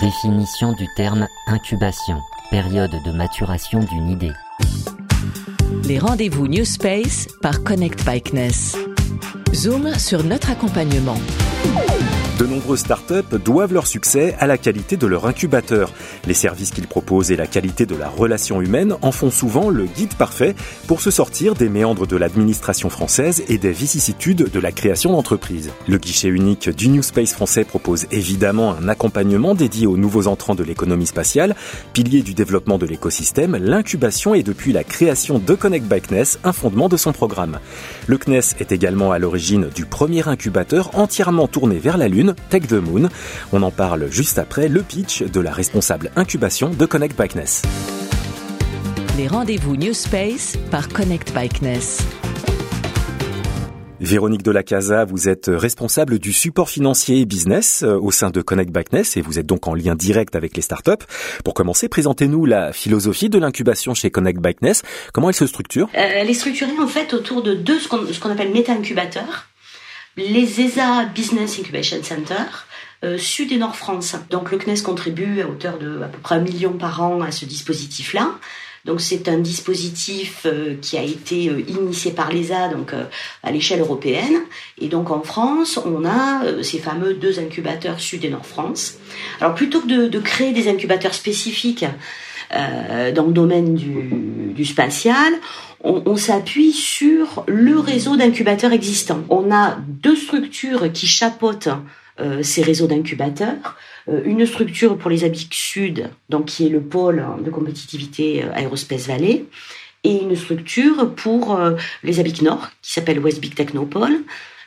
Définition du terme incubation, période de maturation d'une idée. Les rendez-vous New Space par Connect Bikeness. Zoom sur notre accompagnement. De nombreuses startups doivent leur succès à la qualité de leur incubateur. Les services qu'ils proposent et la qualité de la relation humaine en font souvent le guide parfait pour se sortir des méandres de l'administration française et des vicissitudes de la création d'entreprises. Le guichet unique du New Space français propose évidemment un accompagnement dédié aux nouveaux entrants de l'économie spatiale, pilier du développement de l'écosystème, l'incubation est depuis la création de Connect by CNES un fondement de son programme. Le CNES est également à l'origine du premier incubateur entièrement tourné vers la Lune Tech the Moon. On en parle juste après le pitch de la responsable incubation de Connect Bikeness. Les rendez-vous New Space par Connect Bikeness. Véronique Casa, vous êtes responsable du support financier et business euh, au sein de Connect Bikeness et vous êtes donc en lien direct avec les startups. Pour commencer, présentez-nous la philosophie de l'incubation chez Connect Bikeness. Comment elle se structure? Euh, Elle est structurée en fait autour de deux ce qu'on appelle méta-incubateurs les ESA Business Incubation Center, euh, Sud et Nord France. Donc le CNES contribue à hauteur de à peu près un million par an à ce dispositif-là. Donc c'est un dispositif euh, qui a été euh, initié par l'ESA donc à l'échelle européenne et donc en France on a ces fameux deux incubateurs Sud et Nord France. Alors plutôt que de, de créer des incubateurs spécifiques dans le domaine du, spatial, on, s'appuie sur le réseau d'incubateurs existants. On a deux structures qui chapeautent euh, ces réseaux d'incubateurs. Euh, une structure pour les ABIC Sud, donc qui est le pôle de compétitivité euh, Aerospace Valley, et une structure pour les ABIC Nord, qui s'appelle West Big Technopole,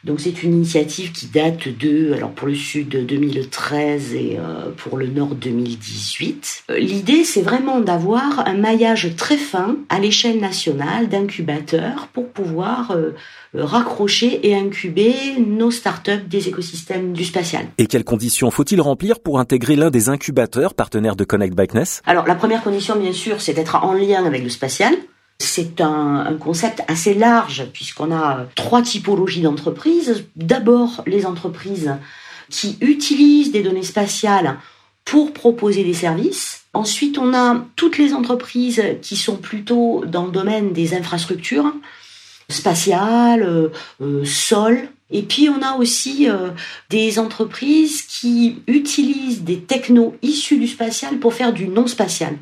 donc c'est une initiative qui date de, alors pour le sud 2013 et euh, pour le nord 2018. Euh, l'idée c'est vraiment d'avoir un maillage très fin à l'échelle nationale d'incubateurs pour pouvoir euh, raccrocher et incuber nos startups des écosystèmes du spatial. Et quelles conditions faut-il remplir pour intégrer l'un des incubateurs partenaires de Connect Bikeness Alors la première condition bien sûr c'est d'être en lien avec le spatial. C'est un, concept assez large puisqu'on a trois typologies d'entreprises. D'abord, les entreprises qui utilisent des données spatiales pour proposer des services. Ensuite, on a toutes les entreprises qui sont plutôt dans le domaine des infrastructures spatiales, euh, euh, sol. Et puis, on a aussi euh, des entreprises qui utilisent des technos issus du spatial pour faire du non spatial.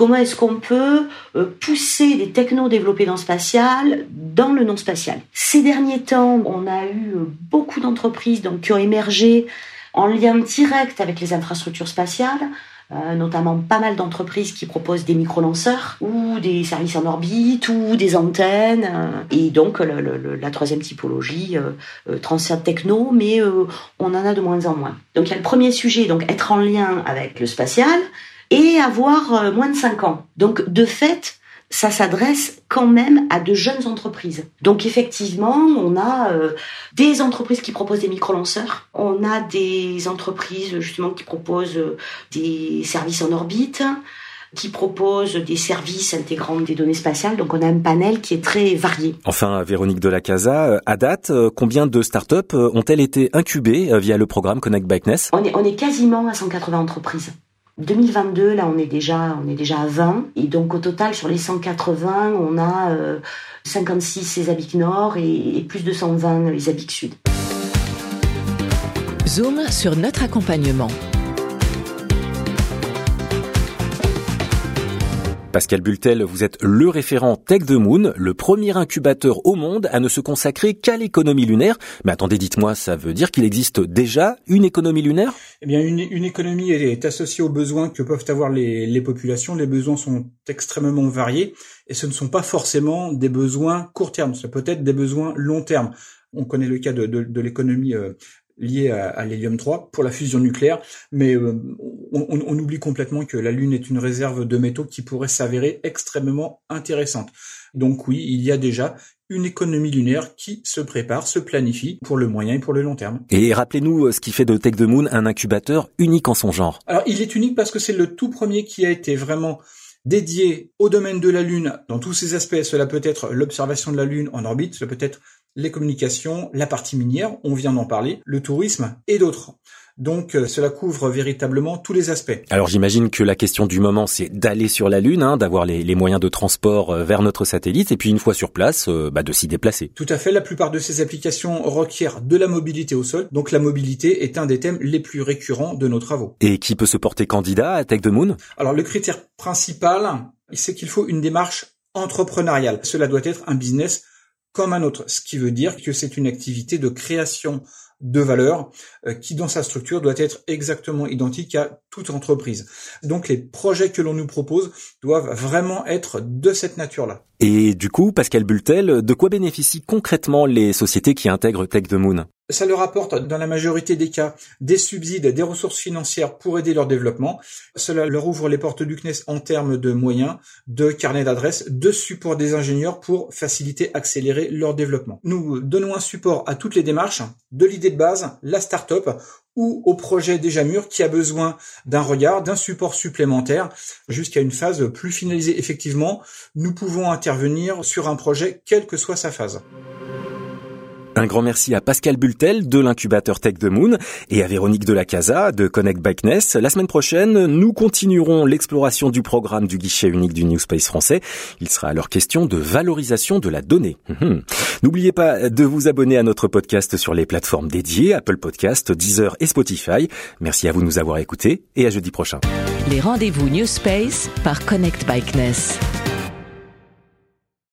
Comment est-ce qu'on peut euh, pousser des technos développés dans le spatial dans le non spatial Ces derniers temps, on a eu euh, beaucoup d'entreprises qui ont émergé en lien direct avec les infrastructures spatiales. Euh, notamment pas mal d'entreprises qui proposent des micro-lanceurs ou des services en orbite ou des antennes. et donc la troisième typologie, transfert techno, mais on en a de moins en moins. Donc il y a le premier sujet, donc être en lien avec le spatial et avoir euh, moins de 5 ans. Donc de fait, ça s'adresse quand même à de jeunes entreprises. Donc effectivement, on a euh, des entreprises qui proposent des micro-lanceurs, on a des entreprises justement qui proposent euh, des services en orbite, qui proposent des services intégrant des données spatiales. Donc on a un panel qui est très varié. Enfin, Véronique Delacasa, à date, combien de startups ont-elles été incubées via le programme Connect Bikeness on est, on est quasiment à 180 entreprises. 2022, là, on est déjà, on est déjà à 20. Et donc, au total, sur les 180, on a 56 les ABIC Nord et, et, plus de 120 les ABIC Sud. Zoom sur notre accompagnement. Pascal Bultel, vous êtes le référent Tech the Moon, le premier incubateur au monde à ne se consacrer qu'à l'économie lunaire. Mais attendez, dites-moi, ça veut dire qu'il existe déjà une économie lunaire? Eh bien, une, économie est associée aux besoins que peuvent avoir les, populations. Les besoins sont extrêmement variés et ce ne sont pas forcément des besoins court terme, ça peut être des besoins long terme. On connaît le cas de, l'économie euh, lié à, l'hélium 3 pour la fusion nucléaire, mais euh, on, oublie complètement que la Lune est une réserve de métaux qui pourrait s'avérer extrêmement intéressante. Donc oui, il y a déjà une économie lunaire qui se prépare, se planifie pour le moyen et pour le long terme. Et rappelez-nous euh, ce qui fait de Tech the Moon un incubateur unique en son genre. Alors il est unique parce que c'est le tout premier qui a été vraiment dédié au domaine de la Lune dans tous ses aspects. Cela peut être l'observation de la Lune en orbite, cela peut être les communications, la partie minière, on vient d'en parler, le tourisme et d'autres. Donc euh, cela couvre véritablement tous les aspects. Alors j'imagine que la question du moment, c'est d'aller sur la Lune, hein, d'avoir les, moyens de transport euh, vers notre satellite, et puis une fois sur place, euh, bah, de s'y déplacer. Tout à fait. La plupart de ces applications requièrent de la mobilité au sol. Donc la mobilité est un des thèmes les plus récurrents de nos travaux. Et qui peut se porter candidat à Tech the Moon? Alors le critère principal, c'est qu'il faut une démarche entrepreneuriale. Cela doit être un business comme un autre, ce qui veut dire que c'est une activité de création de valeur euh, qui dans sa structure doit être exactement identique à toute entreprise. Donc les projets que l'on nous propose doivent vraiment être de cette nature-là. Et du coup, Pascal Bultel, de quoi bénéficient concrètement les sociétés qui intègrent Tech the Moon? Ça leur apporte, dans la majorité des cas, des subsides, des ressources financières pour aider leur développement. Cela leur ouvre les portes du CNES en termes de moyens, de carnet d'adresses, de support des ingénieurs pour faciliter, accélérer leur développement. Nous donnons un support à toutes les démarches, de l'idée de base, la start-up, ou au projet déjà mûr qui a besoin d'un regard, d'un support supplémentaire jusqu'à une phase plus finalisée. Effectivement, nous pouvons intervenir sur un projet quelle que soit sa phase. Un grand merci à Pascal Bultel de l'incubateur Tech the Moon et à Véronique Delacasa de Connect Bikeness. La semaine prochaine, nous continuerons l'exploration du programme du guichet unique du New Space français. Il sera alors question de valorisation de la donnée. Mhm. N'oubliez pas de vous abonner à notre podcast sur les plateformes dédiées, Apple Podcast, Deezer et Spotify. Merci à vous de nous avoir écoutés et à jeudi prochain. Les rendez-vous New Space par Connect Bikeness.